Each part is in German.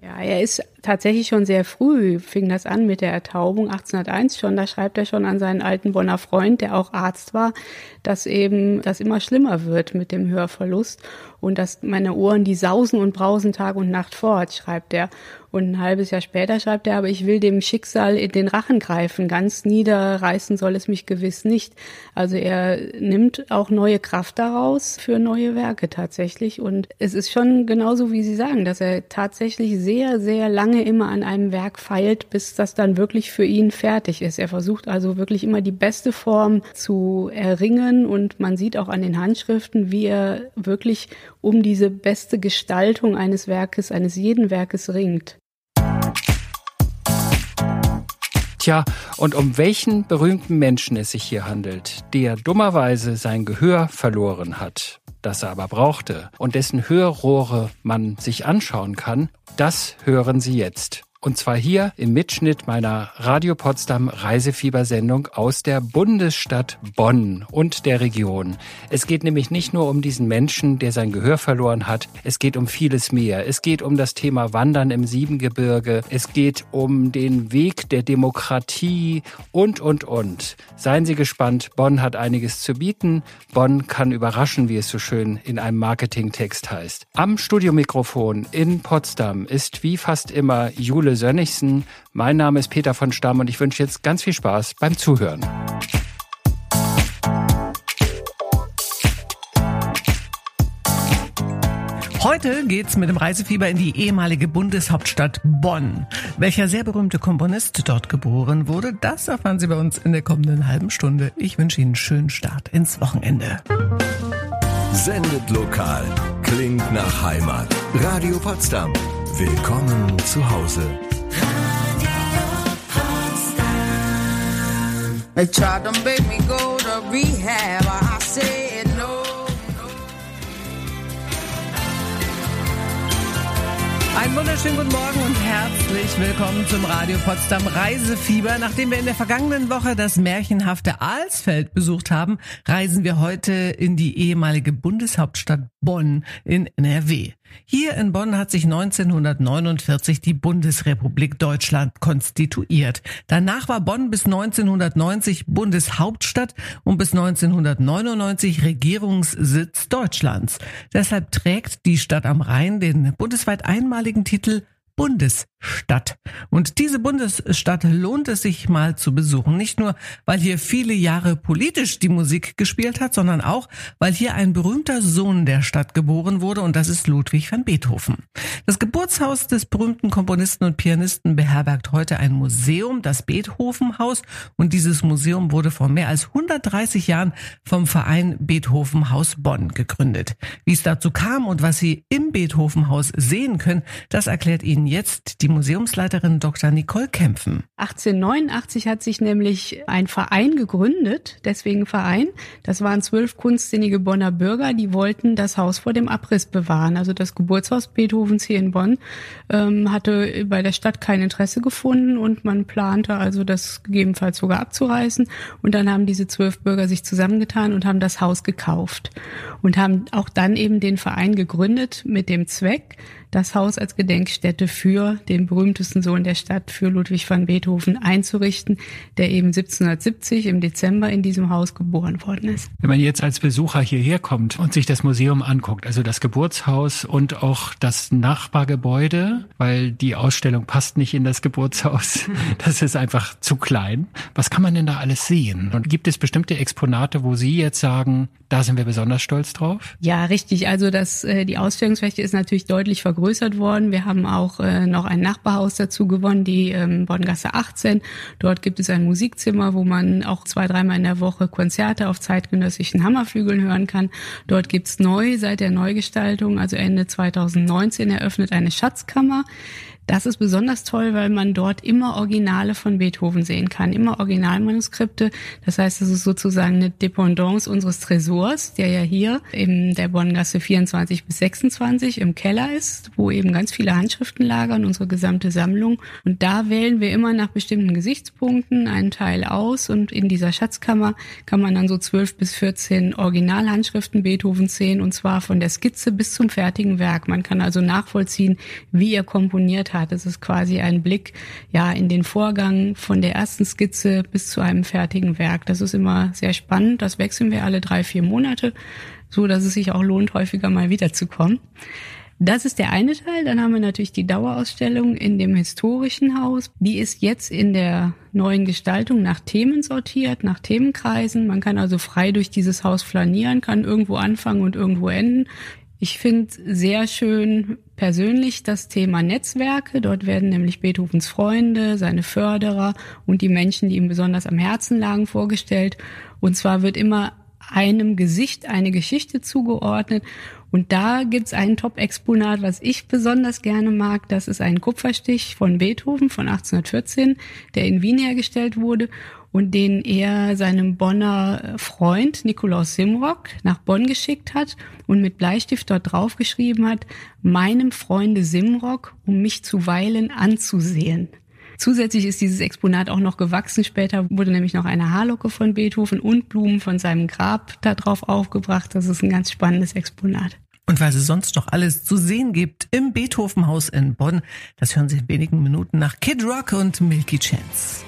Ja, er ist tatsächlich schon sehr früh, fing das an mit der Ertaubung 1801 schon. Da schreibt er schon an seinen alten Bonner Freund, der auch Arzt war, dass eben das immer schlimmer wird mit dem Hörverlust und dass meine Ohren die sausen und brausen Tag und Nacht fort, schreibt er. Und ein halbes Jahr später schreibt er, aber ich will dem Schicksal in den Rachen greifen, ganz niederreißen soll es mich gewiss nicht. Also er nimmt auch neue Kraft daraus für neue Werke tatsächlich. Und es ist schon genauso, wie Sie sagen, dass er tatsächlich sehr, sehr lange immer an einem Werk feilt, bis das dann wirklich für ihn fertig ist. Er versucht also wirklich immer die beste Form zu erringen und man sieht auch an den Handschriften, wie er wirklich um diese beste Gestaltung eines Werkes, eines jeden Werkes ringt. Tja, und um welchen berühmten Menschen es sich hier handelt, der dummerweise sein Gehör verloren hat, das er aber brauchte und dessen Hörrohre man sich anschauen kann, das hören Sie jetzt. Und zwar hier im Mitschnitt meiner Radio Potsdam Reisefiebersendung aus der Bundesstadt Bonn und der Region. Es geht nämlich nicht nur um diesen Menschen, der sein Gehör verloren hat. Es geht um vieles mehr. Es geht um das Thema Wandern im Siebengebirge. Es geht um den Weg der Demokratie und, und, und. Seien Sie gespannt. Bonn hat einiges zu bieten. Bonn kann überraschen, wie es so schön in einem Marketingtext heißt. Am Studiomikrofon in Potsdam ist wie fast immer Jule Jule Sönnigsen. Mein Name ist Peter von Stamm und ich wünsche jetzt ganz viel Spaß beim Zuhören. Heute geht's mit dem Reisefieber in die ehemalige Bundeshauptstadt Bonn. Welcher sehr berühmte Komponist dort geboren wurde, das erfahren Sie bei uns in der kommenden halben Stunde. Ich wünsche Ihnen einen schönen Start ins Wochenende. Sendet lokal, klingt nach Heimat. Radio Potsdam. Willkommen zu Hause. Einen wunderschönen guten Morgen und herzlich willkommen zum Radio Potsdam Reisefieber. Nachdem wir in der vergangenen Woche das märchenhafte Alsfeld besucht haben, reisen wir heute in die ehemalige Bundeshauptstadt Bonn in NRW. Hier in Bonn hat sich 1949 die Bundesrepublik Deutschland konstituiert. Danach war Bonn bis 1990 Bundeshauptstadt und bis 1999 Regierungssitz Deutschlands. Deshalb trägt die Stadt am Rhein den bundesweit einmaligen Titel Bundesstadt. Und diese Bundesstadt lohnt es sich mal zu besuchen. Nicht nur, weil hier viele Jahre politisch die Musik gespielt hat, sondern auch, weil hier ein berühmter Sohn der Stadt geboren wurde und das ist Ludwig van Beethoven. Das Geburtshaus des berühmten Komponisten und Pianisten beherbergt heute ein Museum, das Beethovenhaus und dieses Museum wurde vor mehr als 130 Jahren vom Verein Beethovenhaus Bonn gegründet. Wie es dazu kam und was Sie im Beethovenhaus sehen können, das erklärt Ihnen jetzt die Museumsleiterin Dr. Nicole Kämpfen. 1889 hat sich nämlich ein Verein gegründet, deswegen Verein. Das waren zwölf kunstsinnige Bonner Bürger, die wollten das Haus vor dem Abriss bewahren. Also das Geburtshaus Beethovens hier in Bonn ähm, hatte bei der Stadt kein Interesse gefunden und man plante also das gegebenenfalls sogar abzureißen. Und dann haben diese zwölf Bürger sich zusammengetan und haben das Haus gekauft und haben auch dann eben den Verein gegründet mit dem Zweck, das Haus als Gedenkstätte für den berühmtesten Sohn der Stadt, für Ludwig van Beethoven einzurichten, der eben 1770 im Dezember in diesem Haus geboren worden ist. Wenn man jetzt als Besucher hierher kommt und sich das Museum anguckt, also das Geburtshaus und auch das Nachbargebäude, weil die Ausstellung passt nicht in das Geburtshaus, das ist einfach zu klein. Was kann man denn da alles sehen? Und gibt es bestimmte Exponate, wo Sie jetzt sagen, da sind wir besonders stolz drauf? Ja, richtig. Also das, äh, die Ausstellungsfläche ist natürlich deutlich vergrößert worden. Wir haben auch äh, noch ein Nachbarhaus dazu gewonnen, die ähm, Bonngasse 18. Dort gibt es ein Musikzimmer, wo man auch zwei, dreimal in der Woche Konzerte auf zeitgenössischen Hammerflügeln hören kann. Dort gibt's neu seit der Neugestaltung, also Ende 2019 eröffnet eine Schatzkammer Das ist besonders toll, weil man dort immer Originale von Beethoven sehen kann, immer Originalmanuskripte. Das heißt, es ist sozusagen eine Dependance unseres Tresors, der ja hier in der Bonngasse 24 bis 26 im Keller ist, wo eben ganz viele Handschriften lagern, unsere gesamte Sammlung. Und da wählen wir immer nach bestimmten Gesichtspunkten einen Teil aus und in dieser Schatzkammer kann man dann so 12 bis 14 Originalhandschriften Beethovens sehen und zwar von der Skizze bis zum fertigen Werk. Man kann also nachvollziehen, wie er komponiert hat hat. Es ist quasi ein Blick ja in den Vorgang von der ersten Skizze bis zu einem fertigen Werk. Das ist immer sehr spannend. Das wechseln wir alle drei, vier Monate, so dass es sich auch lohnt, häufiger mal wiederzukommen. Das ist der eine Teil. Dann haben wir natürlich die Dauerausstellung in dem historischen Haus. Die ist jetzt in der neuen Gestaltung nach Themen sortiert, nach Themenkreisen. Man kann also frei durch dieses Haus flanieren, kann irgendwo anfangen und irgendwo enden. Ich finde sehr schön persönlich das Thema Netzwerke. Dort werden nämlich Beethovens Freunde, seine Förderer und die Menschen, die ihm besonders am Herzen lagen, vorgestellt. Und zwar wird immer einem Gesicht eine Geschichte zugeordnet. Und da gibt's ein Top-Exponat, was ich besonders gerne mag. Das ist ein Kupferstich von Beethoven von 1814, der in Wien hergestellt wurde und den er seinem Bonner Freund Nikolaus Simrock nach Bonn geschickt hat und mit Bleistift dort draufgeschrieben hat, meinem Freunde Simrock, um mich zuweilen anzusehen. Zusätzlich ist dieses Exponat auch noch gewachsen. Später wurde nämlich noch eine Haarlocke von Beethoven und Blumen von seinem Grab da drauf aufgebracht. Das ist ein ganz spannendes Exponat. Und weil es sonst noch alles zu sehen gibt im Beethovenhaus in Bonn, das hören Sie in wenigen Minuten nach Kid Rock und Milky Chance.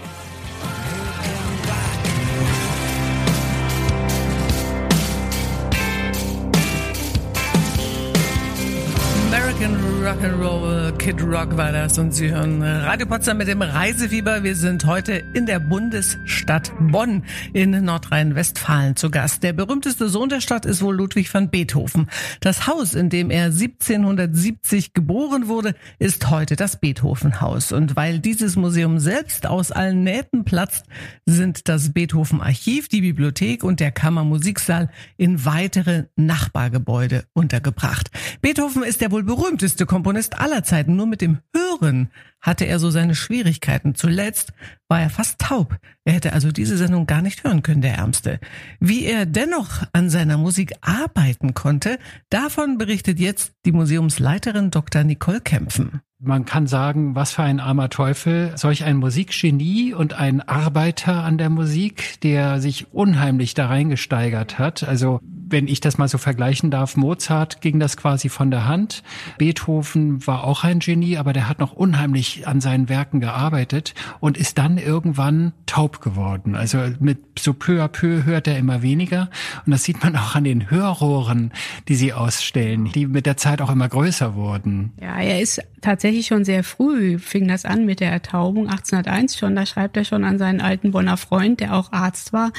Rock'n'Roll Kid Rock war das und Sie hören Radio Potsdam mit dem Reisefieber. Wir sind heute in der Bundesstadt Bonn in Nordrhein-Westfalen zu Gast. Der berühmteste Sohn der Stadt ist wohl Ludwig van Beethoven. Das Haus, in dem er 1770 geboren wurde, ist heute das Beethovenhaus. Und weil dieses Museum selbst aus allen Nähten platzt, sind das Beethoven Archiv, die Bibliothek und der Kammermusiksaal in weitere Nachbargebäude untergebracht. Beethoven ist der wohl berühmteste berühmteste Komponist aller Zeiten. Nur mit dem Hören hatte er so seine Schwierigkeiten. Zuletzt war er fast taub. Er hätte also diese Sendung gar nicht hören können, der Ärmste. Wie er dennoch an seiner Musik arbeiten konnte, davon berichtet jetzt die Museumsleiterin Dr. Nicole Kempfen. Man kann sagen, was für ein armer Teufel, solch ein Musikgenie und ein Arbeiter an der Musik, der sich unheimlich da reingesteigert hat. Also wenn ich das mal so vergleichen darf, Mozart ging das quasi von der Hand. Beethoven war auch ein Genie, aber der hat noch unheimlich an seinen Werken gearbeitet und ist dann irgendwann taub geworden. Also mit so peu à peu hört er immer weniger. Und das sieht man auch an den Hörrohren, die sie ausstellen, die mit der Zeit auch immer größer wurden. Ja, er ist tatsächlich schon sehr früh, fing das an mit der Ertaubung, 1801 schon. Da schreibt er schon an seinen alten Bonner Freund, der auch Arzt war,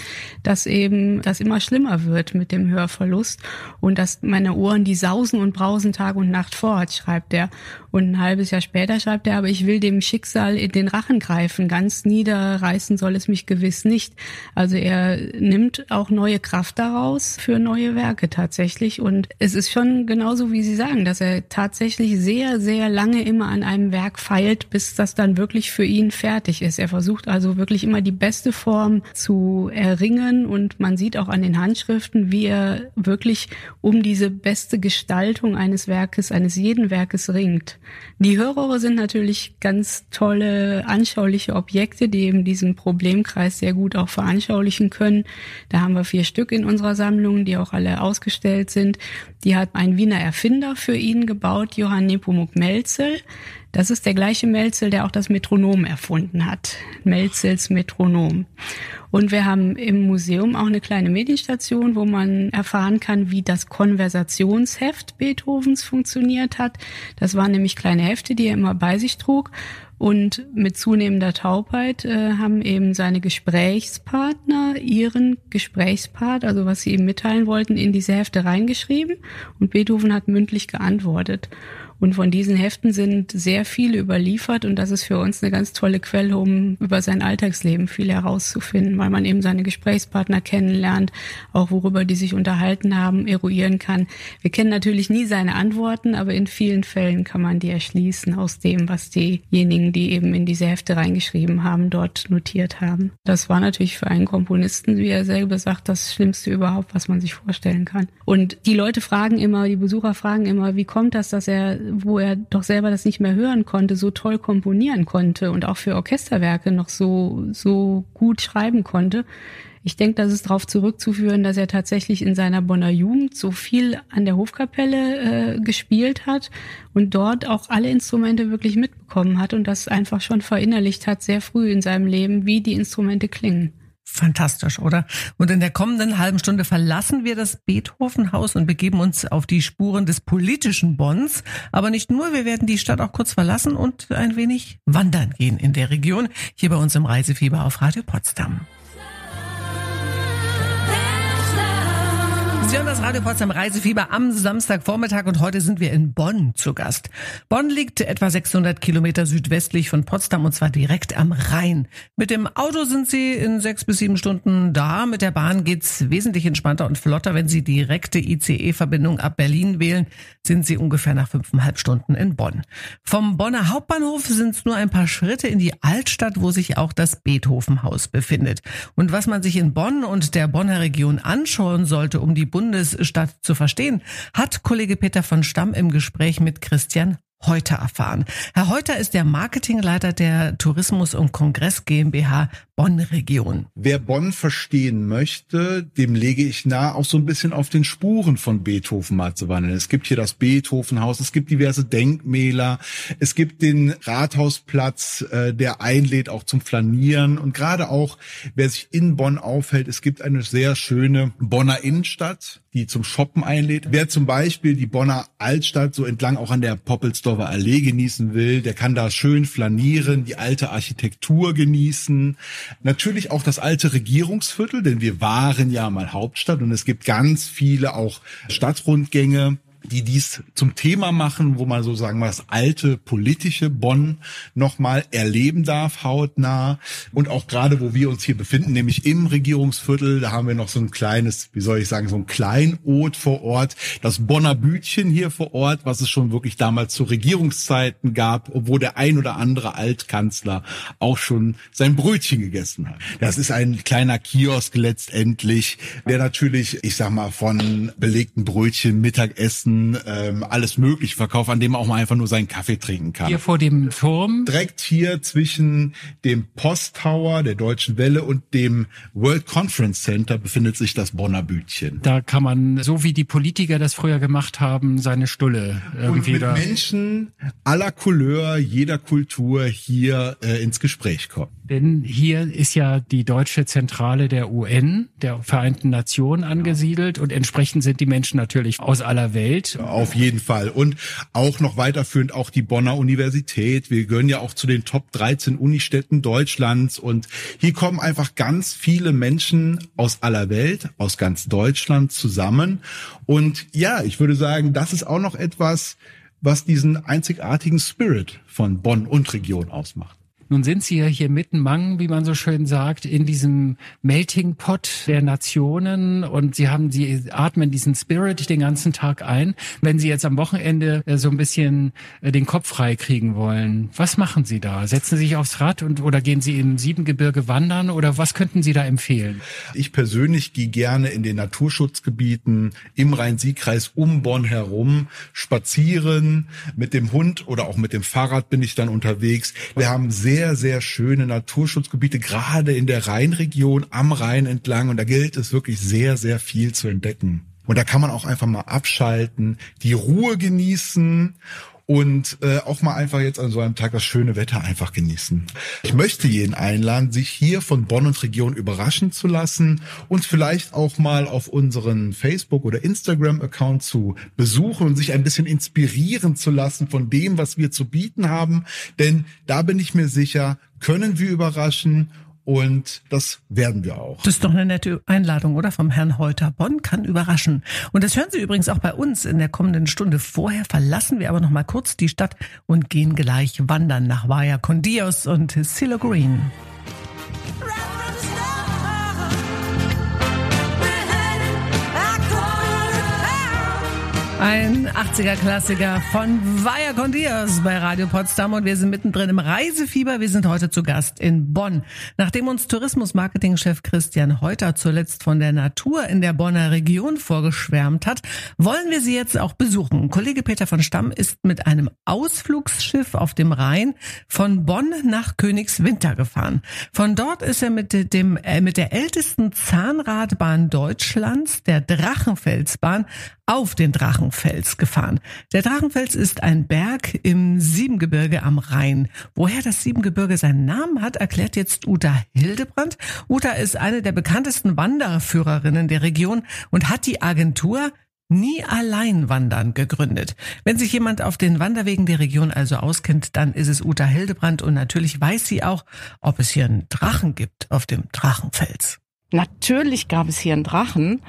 dass eben das immer schlimmer wird mit dem Hören Hörverlust und dass meine Ohren, die sausen und brausen Tag und Nacht fort, schreibt er. Und ein halbes Jahr später schreibt er, aber ich will dem Schicksal in den Rachen greifen, ganz niederreißen soll es mich gewiss nicht. Also er nimmt auch neue Kraft daraus für neue Werke tatsächlich und es ist schon genauso, wie Sie sagen, dass er tatsächlich sehr, sehr lange immer an einem Werk feilt, bis das dann wirklich für ihn fertig ist. Er versucht also wirklich immer die beste Form zu erringen und man sieht auch an den Handschriften, wie er wirklich um diese beste Gestaltung eines Werkes, eines jeden Werkes ringt. Die Hörrohre sind natürlich ganz tolle, anschauliche Objekte, die eben diesen Problemkreis sehr gut auch veranschaulichen können. Da haben wir vier Stück in unserer Sammlung, die auch alle ausgestellt sind. Die hat ein Wiener Erfinder für ihn gebaut, Johann Nepomuk Melzel. Das ist der gleiche Melzel, der auch das Metronom erfunden hat. Melzels Metronom. Und wir haben im Museum auch eine kleine Medienstation, wo man erfahren kann, wie das Konversationsheft Beethovens funktioniert hat. Das waren nämlich kleine Hefte, die er immer bei sich trug. Und mit zunehmender Taubheit äh, haben eben seine Gesprächspartner ihren Gesprächspart, also was sie ihm mitteilen wollten, in diese Hefte reingeschrieben. Und Beethoven hat mündlich geantwortet. Und von diesen Heften sind sehr viele überliefert und das ist für uns eine ganz tolle Quelle, um über sein Alltagsleben viel herauszufinden, weil man eben seine Gesprächspartner kennenlernt, auch worüber die sich unterhalten haben, eruieren kann. Wir kennen natürlich nie seine Antworten, aber in vielen Fällen kann man die erschließen aus dem, was diejenigen, die eben in diese Hefte reingeschrieben haben, dort notiert haben. Das war natürlich für einen Komponisten, wie er selber sagt, das Schlimmste überhaupt, was man sich vorstellen kann. Und die Leute fragen immer, die Besucher fragen immer, wie kommt das, dass er, wo er doch selber das nicht mehr hören konnte, so toll komponieren konnte und auch für Orchesterwerke noch so, so gut schreiben konnte. Ich denke, das ist darauf zurückzuführen, dass er tatsächlich in seiner Bonner Jugend so viel an der Hofkapelle äh, gespielt hat und dort auch alle Instrumente wirklich mitbekommen hat und das einfach schon verinnerlicht hat, sehr früh in seinem Leben, wie die Instrumente klingen. Fantastisch, oder? Und in der kommenden halben Stunde verlassen wir das Beethovenhaus und begeben uns auf die Spuren des politischen Bonns. Aber nicht nur, wir werden die Stadt auch kurz verlassen und ein wenig wandern gehen in der Region. Hier bei uns im Reisefieber auf Radio Potsdam. Sie hören das Radio Potsdam Reisefieber am Samstagvormittag und heute sind wir in Bonn zu Gast. Bonn liegt etwa 600 Kilometer südwestlich von Potsdam und zwar direkt am Rhein. Mit dem Auto sind Sie in sechs bis sieben Stunden da. Mit der Bahn geht's wesentlich entspannter und flotter. Wenn Sie direkte ICE-Verbindung ab Berlin wählen, sind Sie ungefähr nach fünfeinhalb Stunden in Bonn. Vom Bonner Hauptbahnhof sind es nur ein paar Schritte in die Altstadt, wo sich auch das Beethovenhaus befindet. Und was man sich in Bonn und der Bonner Region anschauen sollte, um die Bundesstadt zu verstehen, hat Kollege Peter von Stamm im Gespräch mit Christian Heuter erfahren. Herr Heuter ist der Marketingleiter der Tourismus- und Kongress GmbH Bonn-Region. Wer Bonn verstehen möchte, dem lege ich nahe, auch so ein bisschen auf den Spuren von Beethoven mal zu wandeln. Es gibt hier das Beethovenhaus, es gibt diverse Denkmäler, es gibt den Rathausplatz, äh, der einlädt auch zum Flanieren und gerade auch, wer sich in Bonn aufhält, es gibt eine sehr schöne Bonner Innenstadt, die zum Shoppen einlädt. Wer zum Beispiel die Bonner Altstadt so entlang auch an der Poppelsdorfer Allee genießen will, der kann da schön flanieren, die alte Architektur genießen. Natürlich auch das alte Regierungsviertel, denn wir waren ja mal Hauptstadt und es gibt ganz viele auch Stadtrundgänge die dies zum Thema machen, wo man so sagen wir das alte politische Bonn nochmal erleben darf, hautnah. Und auch gerade, wo wir uns hier befinden, nämlich im Regierungsviertel, da haben wir noch so ein kleines, wie soll ich sagen, so ein Kleinod vor Ort, das Bonner Bütchen hier vor Ort, was es schon wirklich damals zu Regierungszeiten gab, obwohl der ein oder andere Altkanzler auch schon sein Brötchen gegessen hat. Das ist ein kleiner Kiosk letztendlich, der natürlich, ich sag mal, von belegten Brötchen, Mittagessen, Ähm, alles mögliche verkauft, an dem man auch mal einfach nur seinen Kaffee trinken kann. Hier vor dem Turm? Direkt hier zwischen dem Posttower der Deutschen Welle und dem World Conference Center befindet sich das Bonner Bütchen. Da kann man, so wie die Politiker das früher gemacht haben, seine Stulle irgendwie und mit da. Menschen aller Couleur, jeder Kultur hier äh, ins Gespräch kommen. Denn hier ist ja die deutsche Zentrale der UN, der Vereinten Nationen angesiedelt und entsprechend sind die Menschen natürlich aus aller Welt. Auf jeden Fall. Und auch noch weiterführend auch die Bonner Universität. Wir gehören ja auch zu den Top 13 Unistädten Deutschlands und hier kommen einfach ganz viele Menschen aus aller Welt, aus ganz Deutschland zusammen. Und ja, ich würde sagen, das ist auch noch etwas, was diesen einzigartigen Spirit von Bonn und Region ausmacht. Nun sind Sie ja hier mitten Mang, wie man so schön sagt, in diesem Melting Pot der Nationen und Sie haben, Sie atmen diesen Spirit den ganzen Tag ein. Wenn Sie jetzt am Wochenende äh, so ein bisschen äh, den Kopf frei kriegen wollen, was machen Sie da? Setzen Sie sich aufs Rad und oder gehen Sie im Siebengebirge wandern oder was könnten Sie da empfehlen? Ich persönlich gehe gerne in den Naturschutzgebieten im Rhein-Sieg-Kreis um Bonn herum spazieren. Mit dem Hund oder auch mit dem Fahrrad bin ich dann unterwegs. Wir haben sehr sehr, sehr schöne Naturschutzgebiete, gerade in der Rheinregion am Rhein entlang. Und da gilt es wirklich sehr, sehr viel zu entdecken. Und da kann man auch einfach mal abschalten, die Ruhe genießen und äh, auch mal einfach jetzt an so einem Tag das schöne Wetter einfach genießen. Ich möchte jeden einladen, sich hier von Bonn und Region überraschen zu lassen, uns vielleicht auch mal auf unseren Facebook- oder Instagram-Account zu besuchen und sich ein bisschen inspirieren zu lassen von dem, was wir zu bieten haben. Denn da bin ich mir sicher, können wir überraschen Und das werden wir auch. Das ist doch eine nette Einladung, oder? Vom Herrn Holter. Bonn kann überraschen. Und das hören Sie übrigens auch bei uns in der kommenden Stunde. Vorher verlassen wir aber noch mal kurz die Stadt und gehen gleich wandern nach Vaya con Dios und Silo Green. Ein 80er-Klassiker von Vaya con Dios bei Radio Potsdam und wir sind mittendrin im Reisefieber. Wir sind heute zu Gast in Bonn. Nachdem uns Tourismus-Marketing-Chef Christian Heuter zuletzt von der Natur in der Bonner Region vorgeschwärmt hat, wollen wir sie jetzt auch besuchen. Kollege Peter von Stamm ist mit einem Ausflugsschiff auf dem Rhein von Bonn nach Königswinter gefahren. Von dort ist er mit dem äh, mit der ältesten Zahnradbahn Deutschlands, der Drachenfelsbahn, auf den Drachenfels gefahren. Der Drachenfels ist ein Berg im Siebengebirge am Rhein. Woher das Siebengebirge seinen Namen hat, erklärt jetzt Uta Hildebrand. Uta ist eine der bekanntesten Wanderführerinnen der Region und hat die Agentur Nie allein wandern gegründet. Wenn sich jemand auf den Wanderwegen der Region also auskennt, dann ist es Uta Hildebrand und natürlich weiß sie auch, ob es hier einen Drachen gibt auf dem Drachenfels. Natürlich gab es hier einen Drachen.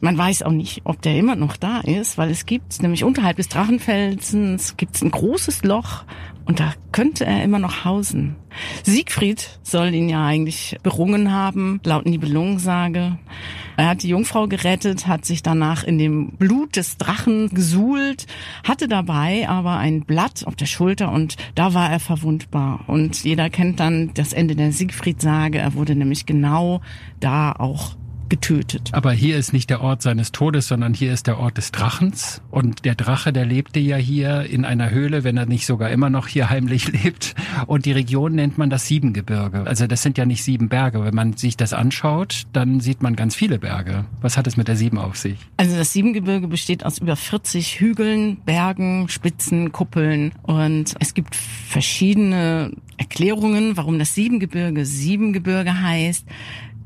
Man weiß auch nicht, ob der immer noch da ist, weil es gibt nämlich unterhalb des Drachenfelsens gibt es ein großes Loch und da könnte er immer noch hausen. Siegfried soll ihn ja eigentlich berungen haben, laut Nibelungensage. Er hat die Jungfrau gerettet, hat sich danach in dem Blut des Drachen gesuhlt, hatte dabei aber ein Blatt auf der Schulter und da war er verwundbar. Und jeder kennt dann das Ende der Siegfried-Sage. Er wurde nämlich genau da auch getötet. Aber hier ist nicht der Ort seines Todes, sondern hier ist der Ort des Drachens. Und der Drache, der lebte ja hier in einer Höhle, wenn er nicht sogar immer noch hier heimlich lebt. Und die Region nennt man das Siebengebirge. Also das sind ja nicht sieben Berge. Wenn man sich das anschaut, dann sieht man ganz viele Berge. Was hat es mit der Sieben auf sich? Also das Siebengebirge besteht aus über 40 Hügeln, Bergen, Spitzen, Kuppeln. Und es gibt verschiedene Erklärungen, warum das Siebengebirge Siebengebirge heißt.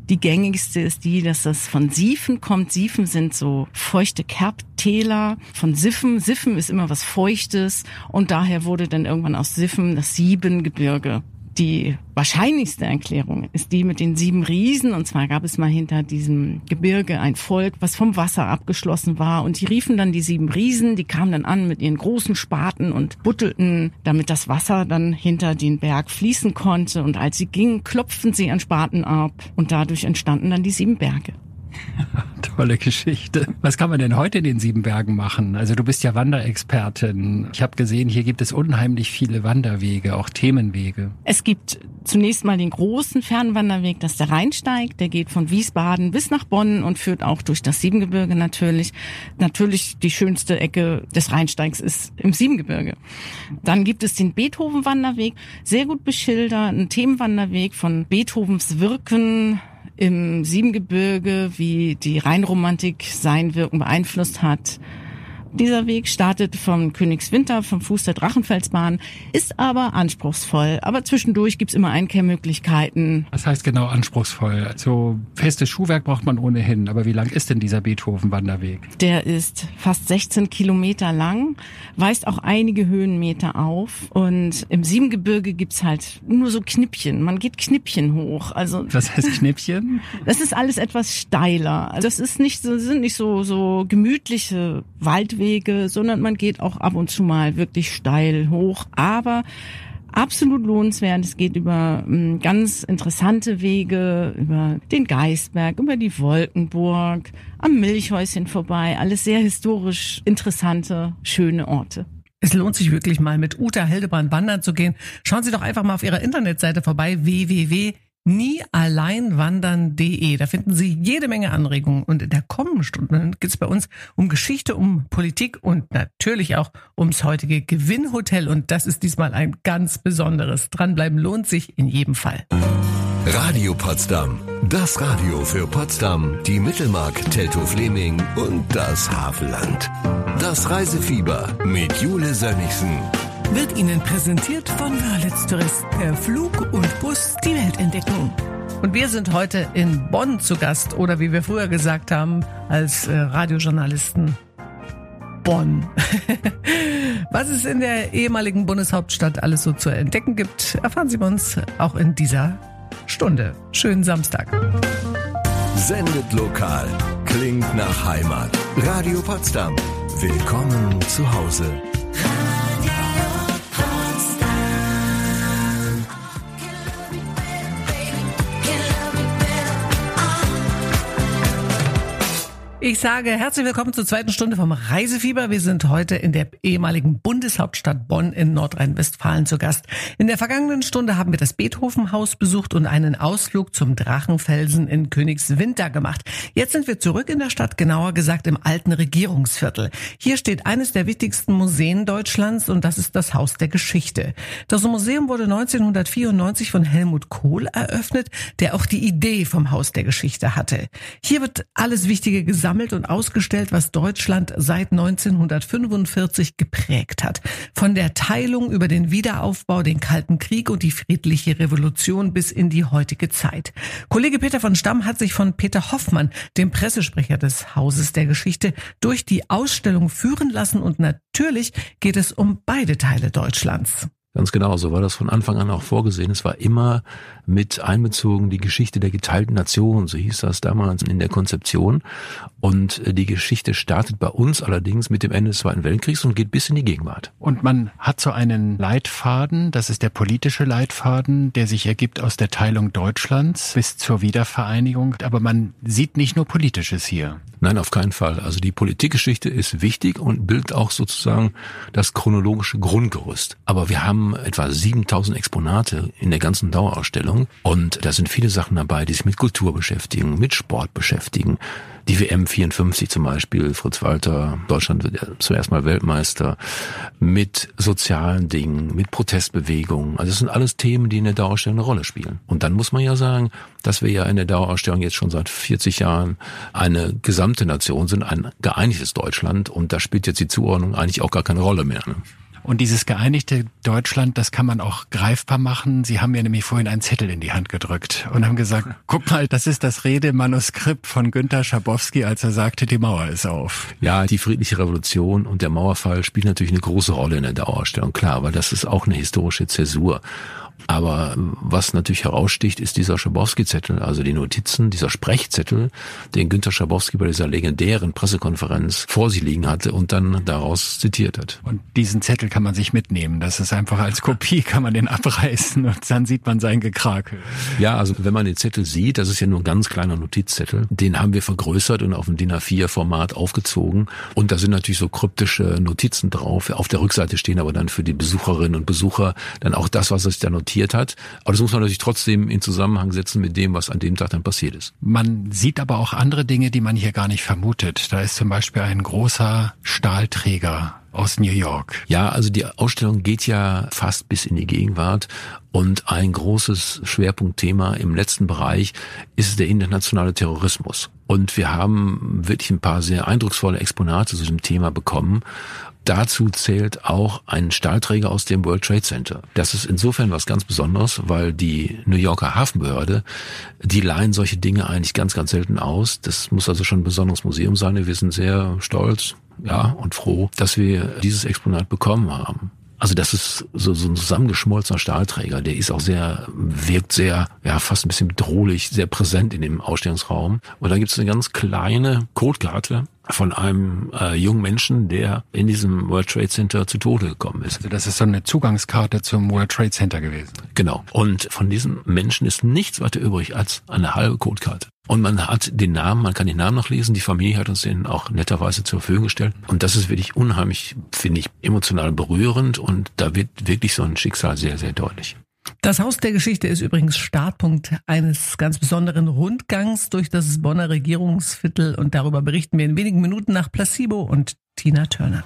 Die gängigste ist die, dass das von Siefen kommt. Siefen sind so feuchte Kerbtäler. Von Siffen, Siffen ist immer was Feuchtes und daher wurde dann irgendwann aus Siffen das Siebengebirge die wahrscheinlichste Erklärung ist die mit den sieben Riesen. Und zwar gab es mal hinter diesem Gebirge ein Volk, was vom Wasser abgeschlossen war. Und die riefen dann die sieben Riesen. Die kamen dann an mit ihren großen Spaten und buttelten, damit das Wasser dann hinter den Berg fließen konnte. Und als sie gingen, klopften sie an Spaten ab. Und dadurch entstanden dann die sieben Berge. Tolle Geschichte. Was kann man denn heute in den sieben Bergen machen? Also du bist ja Wanderexpertin. Ich habe gesehen, hier gibt es unheimlich viele Wanderwege, auch Themenwege. Es gibt zunächst mal den großen Fernwanderweg, das ist der Rheinsteig. Der geht von Wiesbaden bis nach Bonn und führt auch durch das Siebengebirge natürlich. Natürlich die schönste Ecke des Rheinsteigs ist im Siebengebirge. Dann gibt es den Beethoven-Wanderweg, sehr gut beschildert, ein Themenwanderweg von Beethovens Wirken im Siebengebirge, wie die Rheinromantik sein Wirken beeinflusst hat. Dieser Weg startet vom Königswinter, vom Fuß der Drachenfelsbahn, ist aber anspruchsvoll. Aber zwischendurch gibt's immer Einkehrmöglichkeiten. Was heißt genau anspruchsvoll? Also festes Schuhwerk braucht man ohnehin. Aber wie lang ist denn dieser Beethoven-Wanderweg? Der ist fast 16 Kilometer lang, weist auch einige Höhenmeter auf. Und im Siebengebirge gibt's halt nur so Knippchen. Man geht Knippchen hoch. Also Was heißt Knippchen? das ist alles etwas steiler. Also das ist nicht so, sind nicht so, so gemütliche Waldwege. Wege, sondern man geht auch ab und zu mal wirklich steil hoch. Aber absolut lohnenswert. Es geht über ähm, ganz interessante Wege, über den Geisberg, über die Wolkenburg, am Milchhäuschen vorbei. Alles sehr historisch interessante, schöne Orte. Es lohnt sich wirklich mal mit Uta Hildebrand wandern zu gehen. Schauen Sie doch einfach mal auf ihrer Internetseite vorbei, www niealleinwandern.de. Da finden Sie jede Menge Anregungen. Und in der kommenden Stunde geht es bei uns um Geschichte, um Politik und natürlich auch ums heutige Gewinnhotel. Und das ist diesmal ein ganz besonderes. Dranbleiben lohnt sich in jedem Fall. Radio Potsdam. Das Radio für Potsdam, die Mittelmark, Teltow-Fleming und das Havelland. Das Reisefieber mit Jule Sönnigsen wird Ihnen präsentiert von Wörlitz Tourist. Per Flug und Bus die Welt entdecken. Und wir sind heute in Bonn zu Gast oder wie wir früher gesagt haben als äh, Radiojournalisten Bonn. Was es in der ehemaligen Bundeshauptstadt alles so zu entdecken gibt, erfahren Sie bei uns auch in dieser Stunde. Schönen Samstag. Sendet lokal. Klingt nach Heimat. Radio Potsdam. Willkommen zu Hause. Ich sage herzlich willkommen zur zweiten Stunde vom Reisefieber. Wir sind heute in der ehemaligen Bundeshauptstadt Bonn in Nordrhein-Westfalen zu Gast. In der vergangenen Stunde haben wir das Beethovenhaus besucht und einen Ausflug zum Drachenfelsen in Königswinter gemacht. Jetzt sind wir zurück in der Stadt, genauer gesagt im alten Regierungsviertel. Hier steht eines der wichtigsten Museen Deutschlands und das ist das Haus der Geschichte. Das Museum wurde 1994 von Helmut Kohl eröffnet, der auch die Idee vom Haus der Geschichte hatte. Hier wird alles Wichtige gesammelt gesammelt und ausgestellt, was Deutschland seit 1945 geprägt hat. Von der Teilung über den Wiederaufbau, den Kalten Krieg und die friedliche Revolution bis in die heutige Zeit. Kollege Peter von Stamm hat sich von Peter Hoffmann, dem Pressesprecher des Hauses der Geschichte, durch die Ausstellung führen lassen und natürlich geht es um beide Teile Deutschlands. Ganz genau, so war das von Anfang an auch vorgesehen. Es war immer mit einbezogen die Geschichte der geteilten Nation, so hieß das damals in der Konzeption. Und äh, die Geschichte startet bei uns allerdings mit dem Ende des Zweiten Weltkriegs und geht bis in die Gegenwart. Und man hat so einen Leitfaden, das ist der politische Leitfaden, der sich ergibt aus der Teilung Deutschlands bis zur Wiedervereinigung. Aber man sieht nicht nur Politisches hier. Nein, auf keinen Fall. Also die Politikgeschichte ist wichtig und bildet auch sozusagen das chronologische Grundgerüst. Aber wir haben etwa 7000 Exponate in der ganzen Dauerausstellung und da sind viele Sachen dabei, die sich mit Kultur beschäftigen, mit Sport beschäftigen, die WM 54 zum Beispiel, Fritz Walter, Deutschland wird zuerst mal Weltmeister, mit sozialen Dingen, mit Protestbewegungen. Also das sind alles Themen, die in der Dauerausstellung eine Rolle spielen. Und dann muss man ja sagen, dass wir ja in der Dauerausstellung jetzt schon seit 40 Jahren eine gesamte Nation sind, ein geeinigtes Deutschland. Und da spielt jetzt die Zuordnung eigentlich auch gar keine Rolle mehr. Ne? Und dieses geeinigte Deutschland, das kann man auch greifbar machen. Sie haben mir nämlich vorhin einen Zettel in die Hand gedrückt und haben gesagt, guck mal, das ist das Redemanuskript von Günter Schabowski, als er sagte, die Mauer ist auf. Ja, die friedliche Revolution und der Mauerfall spielen natürlich eine große Rolle in der Dauerausstellung, klar, weil das ist auch eine historische Zäsur. Aber was natürlich heraussticht, ist dieser Schabowski-Zettel, also die Notizen, dieser Sprechzettel, den Günter Schabowski bei dieser legendären Pressekonferenz vor sich liegen hatte und dann daraus zitiert hat. Und diesen Zettel kann man sich mitnehmen. Das ist einfach als Kopie, kann man den abreißen und dann sieht man sein Gekrakel. Ja, also wenn man den Zettel sieht, das ist ja nur ein ganz kleiner Notizzettel, den haben wir vergrößert und auf dem DIN A4-Format aufgezogen. Und da sind natürlich so kryptische Notizen drauf. Auf der Rückseite stehen aber dann für die Besucherinnen und Besucher dann auch das, was sich da notiert notiert hat. Aber das muss man natürlich trotzdem in Zusammenhang setzen mit dem, was an dem Tag dann passiert ist. Man sieht aber auch andere Dinge, die man hier gar nicht vermutet. Da ist zum Beispiel ein großer Stahlträger aus New York. Ja, also die Ausstellung geht ja fast bis in die Gegenwart und ein großes Schwerpunktthema im letzten Bereich ist der internationale Terrorismus. Und wir haben wirklich ein paar sehr eindrucksvolle Exponate zu diesem Thema bekommen. Dazu zählt auch ein Stahlträger aus dem World Trade Center. Das ist insofern was ganz Besonderes, weil die New Yorker Hafenbehörde, die leihen solche Dinge eigentlich ganz, ganz selten aus. Das muss also schon ein besonderes Museum sein. Wir sind sehr stolz, ja, und froh, dass wir dieses Exponat bekommen haben. Also das ist so, so ein zusammengeschmolzener Stahlträger, der ist auch sehr, wirkt sehr, ja, fast ein bisschen bedrohlich, sehr präsent in dem Ausstellungsraum. Und da gibt es eine ganz kleine Codekarte, von einem äh, jungen Menschen, der in diesem World Trade Center zu Tode gekommen ist. Also das ist so eine Zugangskarte zum World Trade Center gewesen. Genau. Und von diesem Menschen ist nichts weiter übrig als eine halbe Codekarte. Und man hat den Namen, man kann den Namen noch lesen. Die Familie hat uns den auch netterweise zur Verfügung gestellt. Und das ist wirklich unheimlich, finde ich, emotional berührend. Und da wird wirklich so ein Schicksal sehr, sehr deutlich. Das Haus der Geschichte ist übrigens Startpunkt eines ganz besonderen Rundgangs durch das Bonner Regierungsviertel und darüber berichten wir in wenigen Minuten nach Placebo und Tina Turner.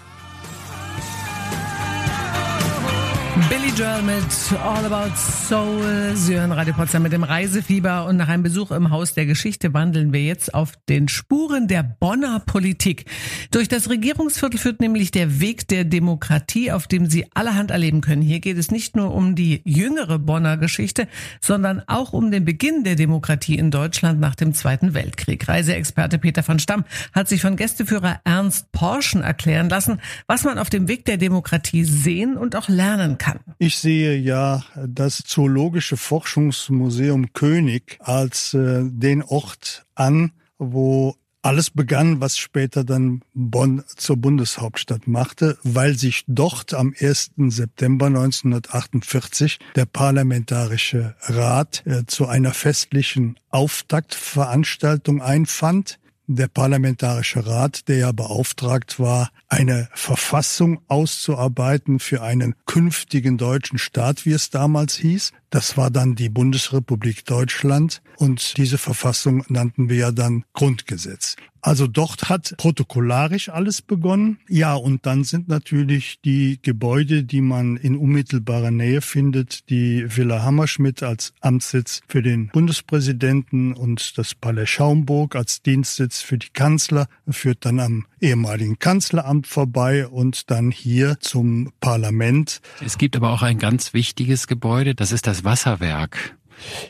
Billy Joel mit All About Soul. Sie hören Radio Potsdam mit dem Reisefieber und nach einem Besuch im Haus der Geschichte wandeln wir jetzt auf den Spuren der Bonner Politik. Durch das Regierungsviertel führt nämlich der Weg der Demokratie, auf dem Sie allerhand erleben können. Hier geht es nicht nur um die jüngere Bonner Geschichte, sondern auch um den Beginn der Demokratie in Deutschland nach dem Zweiten Weltkrieg. Reiseexperte Peter von Stamm hat sich von Gästeführer Ernst Porschen erklären lassen, was man auf dem Weg der Demokratie sehen und auch lernen kann kann. Ich sehe ja das Zoologische Forschungsmuseum König als äh, den Ort an, wo alles begann, was später dann Bonn zur Bundeshauptstadt machte, weil sich dort am 1. September 1948 der Parlamentarische Rat äh, zu einer festlichen Auftaktveranstaltung einfand. Der Parlamentarische Rat, der ja beauftragt war, eine Verfassung auszuarbeiten für einen künftigen deutschen Staat, wie es damals hieß. Das war dann die Bundesrepublik Deutschland und diese Verfassung nannten wir ja dann Grundgesetz. Also dort hat protokollarisch alles begonnen. Ja, und dann sind natürlich die Gebäude, die man in unmittelbarer Nähe findet, die Villa Hammerschmidt als Amtssitz für den Bundespräsidenten und das Palais Schaumburg als Dienstsitz für die Kanzler, führt dann am ehemaligen Kanzleramt vorbei und dann hier zum Parlament. Es gibt aber auch ein ganz wichtiges Gebäude, das ist das Wasserwerk.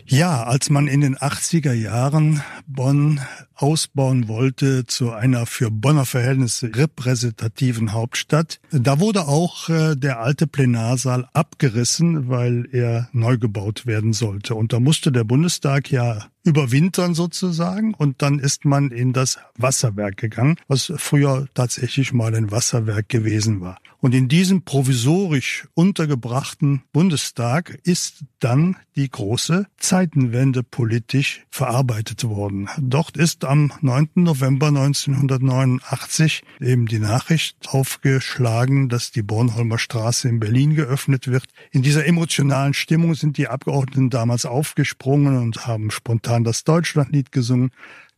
Ja, als man in den 80er Jahren Bonn ausbauen wollte zu einer für Bonner Verhältnisse repräsentativen Hauptstadt, da wurde auch äh, der alte Plenarsaal abgerissen, weil er neu gebaut werden sollte. Und da musste der Bundestag ja überwintern sozusagen und dann ist man in das Wasserwerk gegangen, was früher tatsächlich mal ein Wasserwerk gewesen war. Und in diesem provisorisch untergebrachten Bundestag ist dann die große Zeitenwende politisch verarbeitet worden. Dort ist am 9. November 1989 eben die Nachricht aufgeschlagen, dass die Bornholmer Straße in Berlin geöffnet wird. In dieser emotionalen Stimmung sind die Abgeordneten damals aufgesprungen und haben spontan das Deutschlandlied gesungen.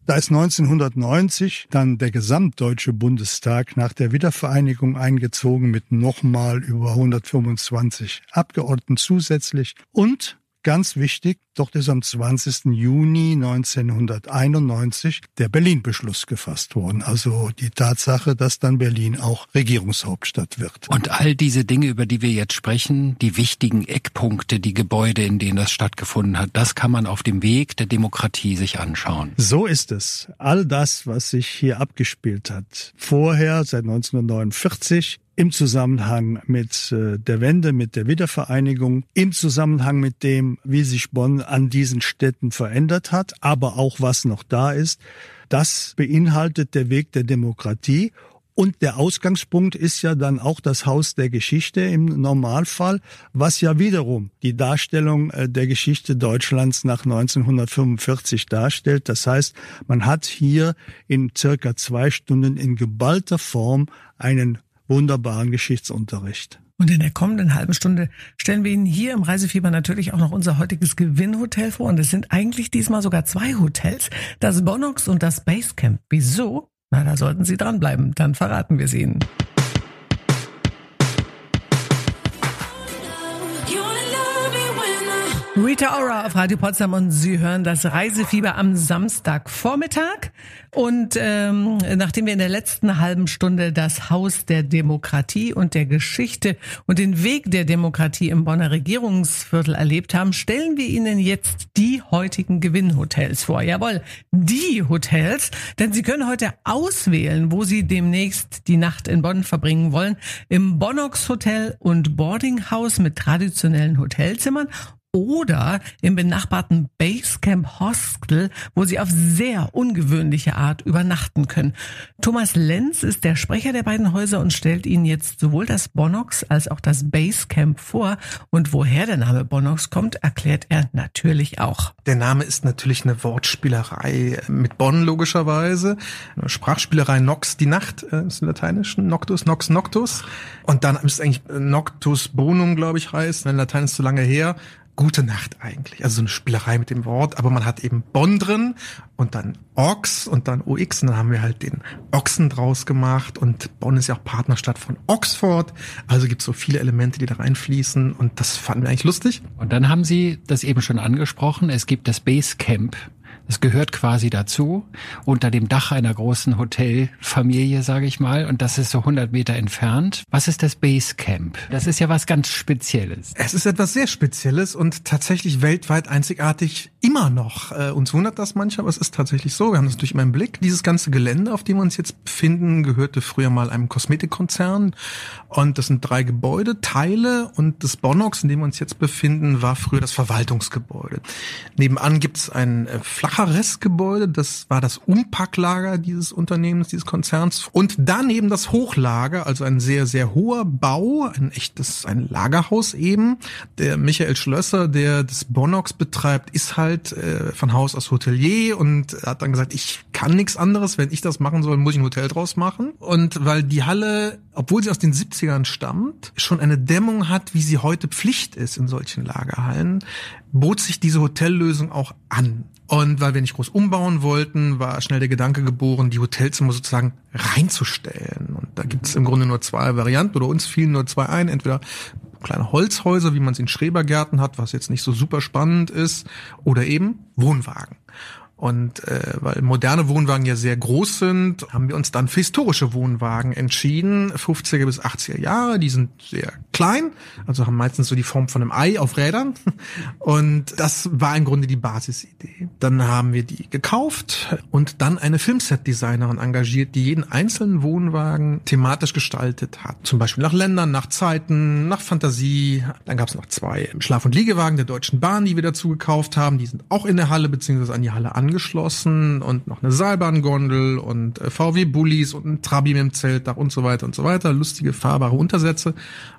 Da ist 1990 dann der gesamtdeutsche Bundestag nach der Wiedervereinigung eingezogen mit nochmal über 125 Abgeordneten zusätzlich und Ganz wichtig, dort ist am 20. Juni 1991 der Berlin-Beschluss gefasst worden. Also die Tatsache, dass dann Berlin auch Regierungshauptstadt wird. Und all diese Dinge, über die wir jetzt sprechen, die wichtigen Eckpunkte, die Gebäude, in denen das stattgefunden hat, das kann man auf dem Weg der Demokratie sich anschauen. So ist es. All das, was sich hier abgespielt hat, vorher seit 1949 im Zusammenhang mit äh, der Wende, mit der Wiedervereinigung, im Zusammenhang mit dem, wie sich Bonn an diesen Städten verändert hat, aber auch was noch da ist. Das beinhaltet der Weg der Demokratie und der Ausgangspunkt ist ja dann auch das Haus der Geschichte im Normalfall, was ja wiederum die Darstellung äh, der Geschichte Deutschlands nach 1945 darstellt. Das heißt, man hat hier in circa zwei Stunden in geballter Form einen wunderbaren Geschichtsunterricht. Und in der kommenden halben Stunde stellen wir Ihnen hier im Reisefieber natürlich auch noch unser heutiges Gewinnhotel vor. Und es sind eigentlich diesmal sogar zwei Hotels, das Bonox und das Basecamp. Wieso? Na, da sollten Sie dranbleiben, dann verraten wir es Ihnen. Rita Ora auf Radio Potsdam und Sie hören das Reisefieber am Samstagvormittag. Und ähm, nachdem wir in der letzten halben Stunde das Haus der Demokratie und der Geschichte und den Weg der Demokratie im Bonner Regierungsviertel erlebt haben, stellen wir Ihnen jetzt die heutigen Gewinnhotels vor. Jawohl, die Hotels, denn Sie können heute auswählen, wo Sie demnächst die Nacht in Bonn verbringen wollen. Im Bonnox Hotel und Boarding House mit traditionellen Hotelzimmern oder im benachbarten Basecamp Hostel, wo Sie auf sehr ungewöhnliche Art übernachten können. Thomas Lenz ist der Sprecher der beiden Häuser und stellt Ihnen jetzt sowohl das Bonox als auch das Basecamp vor. Und woher der Name Bonox kommt, erklärt er natürlich auch. Der Name ist natürlich eine Wortspielerei mit Bonn logischerweise. Sprachspielerei Nox die Nacht äh, ist im Lateinischen, Noctus, Nox Noctus. Und dann ist eigentlich Noctus Bonum, glaube ich, heißt. Mein Latein ist zu lange her gute Nacht eigentlich. Also so eine Spielerei mit dem Wort, aber man hat eben Bonn drin und dann Ox und dann OX und dann haben wir halt den Ochsen draus gemacht und Bonn ist ja auch Partnerstadt von Oxford. Also gibt es so viele Elemente, die da reinfließen und das fanden wir eigentlich lustig. Und dann haben Sie das eben schon angesprochen, es gibt das Basecamp Es gehört quasi dazu, unter dem Dach einer großen Hotelfamilie, sage ich mal. Und das ist so 100 Meter entfernt. Was ist das Basecamp? Das ist ja was ganz Spezielles. Es ist etwas sehr Spezielles und tatsächlich weltweit einzigartig immer noch. Äh, uns wundert das manchmal, aber es ist tatsächlich so. Wir haben das durch meinen Blick. Dieses ganze Gelände, auf dem wir uns jetzt befinden, gehörte früher mal einem Kosmetikkonzern. Und das sind drei Gebäude, Teile. Und das Bonox, in dem wir uns jetzt befinden, war früher das Verwaltungsgebäude. Nebenan gibt es ein äh, flacher Restgebäude. Das war das Umpacklager dieses Unternehmens, dieses Konzerns. Und daneben das Hochlager, also ein sehr, sehr hoher Bau, ein echtes, ein Lagerhaus eben. Der Michael Schlösser, der das Bonox betreibt, ist halt äh, von Haus aus Hotelier und hat dann gesagt, ich kann nichts anderes. Wenn ich das machen soll, muss ich ein Hotel draus machen. Und weil die Halle, obwohl sie aus den 70ern stammt, schon eine Dämmung hat, wie sie heute Pflicht ist in solchen Lagerhallen, bot sich diese Hotellösung auch an. Und weil wir nicht groß umbauen wollten, war schnell der Gedanke geboren, die Hotelzimmer sozusagen reinzustellen. Und da gibt es im Grunde nur zwei Varianten oder uns fielen nur zwei ein. Entweder kleine Holzhäuser, wie man es in Schrebergärten hat, was jetzt nicht so super spannend ist, oder eben Wohnwagen. Und äh, weil moderne Wohnwagen ja sehr groß sind, haben wir uns dann für historische Wohnwagen entschieden, 50er bis 80er Jahre. Die sind sehr klein, also haben meistens so die Form von einem Ei auf Rädern. Und das war im Grunde die Basisidee. Dann haben wir die gekauft und dann eine Filmset-Designerin engagiert, die jeden einzelnen Wohnwagen thematisch gestaltet hat. Zum Beispiel nach Ländern, nach Zeiten, nach Fantasie. Dann gab es noch zwei Schlaf- und Liegewagen der Deutschen Bahn, die wir dazu gekauft haben. Die sind auch in der Halle beziehungsweise an die Halle angeschlossen und noch eine Seilbahngondel und äh, VW-Bullis und ein Trabi mit dem Zeltdach und so weiter und so weiter. Lustige, fahrbare Untersätze.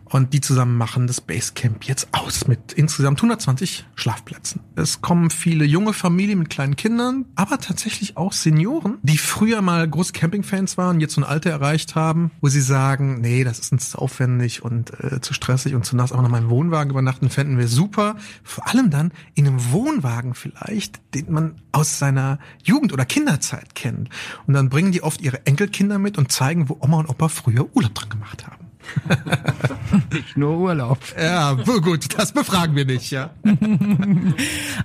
Und die zusammen machen das Basecamp jetzt aus mit insgesamt 120 Schlafplätzen. Es kommen viele junge Familien mit kleinen Kindern, aber tatsächlich auch Senioren, die früher mal große Campingfans waren, jetzt so ein Alter erreicht haben, wo sie sagen, nee, das ist uns zu aufwendig und äh, zu stressig und zu nass, aber noch mal im Wohnwagen übernachten fänden wir super. Vor allem dann in einem Wohnwagen vielleicht, den man aus seiner Jugend oder Kinderzeit kennt. Und dann bringen die oft ihre Enkelkinder mit und zeigen, wo Oma und Opa früher Urlaub dran gemacht haben. Nicht nur Urlaub. Ja, gut, das befragen wir nicht, ja.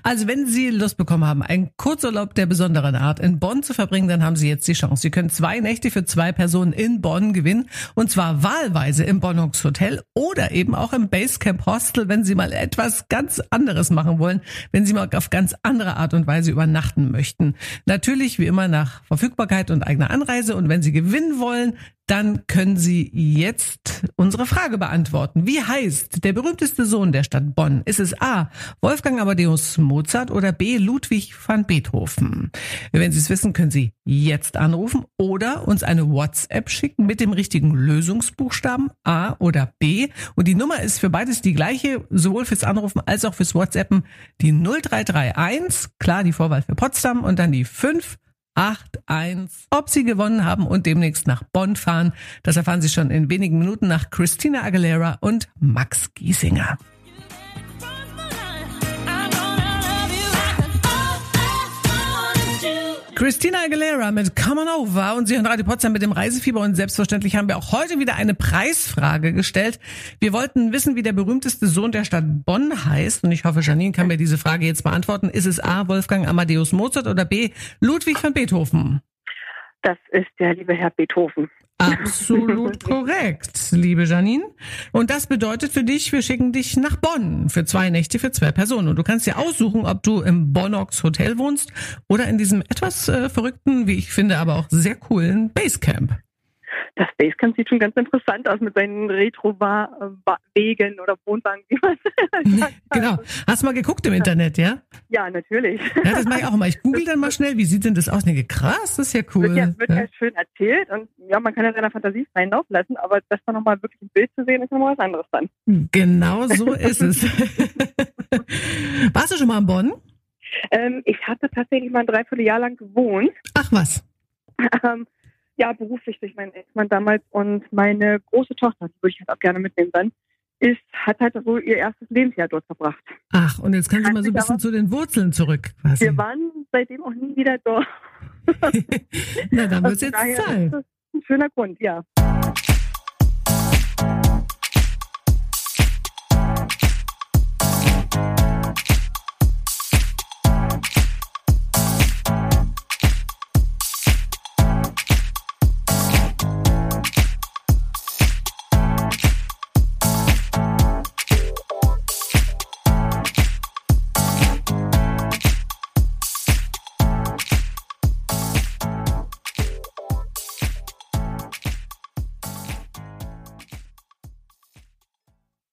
Also wenn Sie Lust bekommen haben, einen Kurzurlaub der besonderen Art in Bonn zu verbringen, dann haben Sie jetzt die Chance. Sie können zwei Nächte für zwei Personen in Bonn gewinnen und zwar wahlweise im Bonnux Hotel oder eben auch im Basecamp Hostel, wenn Sie mal etwas ganz anderes machen wollen, wenn Sie mal auf ganz andere Art und Weise übernachten möchten. Natürlich wie immer nach Verfügbarkeit und eigener Anreise und wenn Sie gewinnen wollen, dann können Sie jetzt unsere Frage beantworten. Wie heißt der berühmteste Sohn der Stadt Bonn? Ist es A. Wolfgang Amadeus Mozart oder B. Ludwig van Beethoven? Wenn Sie es wissen, können Sie jetzt anrufen oder uns eine WhatsApp schicken mit dem richtigen Lösungsbuchstaben A oder B. Und die Nummer ist für beides die gleiche, sowohl fürs Anrufen als auch fürs WhatsAppen. Die 0331, klar die Vorwahl für Potsdam und dann die 5 8-1. Ob sie gewonnen haben und demnächst nach Bonn fahren, das erfahren Sie schon in wenigen Minuten nach Christina Aguilera und Max Giesinger. Christina Aguilera mit Come On Over und Sie hören Radio Potsdam mit dem Reisefieber und selbstverständlich haben wir auch heute wieder eine Preisfrage gestellt. Wir wollten wissen, wie der berühmteste Sohn der Stadt Bonn heißt und ich hoffe, Janine kann mir diese Frage jetzt beantworten. Ist es A. Wolfgang Amadeus Mozart oder B. Ludwig van Beethoven? Das ist der liebe Herr Beethoven. Absolut korrekt, liebe Janine. Und das bedeutet für dich, wir schicken dich nach Bonn für zwei Nächte für zwei Personen. Und du kannst dir aussuchen, ob du im Bonnox Hotel wohnst oder in diesem etwas äh, verrückten, wie ich finde, aber auch sehr coolen Basecamp. Das Basecamp sieht schon ganz interessant aus mit seinen Retro-Wegen oder Wohnwagen, wie man. Genau. Hast du mal geguckt im Internet, ja? Ja, natürlich. Ja, das mache ich auch mal. Ich google dann mal schnell, wie sieht denn das aus? Nee, krass, das ist ja cool. Wird ja, wird ja. ja schön erzählt und ja, man kann ja seiner Fantasie freien Lauf lassen, aber das dann nochmal wirklich im Bild zu sehen, ist nochmal was anderes dann. Genau so ist es. Warst du schon mal in Bonn? Ähm, ich hatte tatsächlich mal ein Dreivierteljahr lang gewohnt. Ach was. Ähm, ja, beruflich durch meinen Ex-Mann damals und meine große Tochter, die würde ich halt auch gerne mitnehmen dann, ist, hat halt so ihr erstes Lebensjahr dort verbracht. Ach, und jetzt kannst du mal so ein bisschen zu den Wurzeln zurück. Quasi. Wir waren seitdem auch nie wieder dort. Na, dann wird's Also jetzt Zeit. ist ein schöner Grund, ja.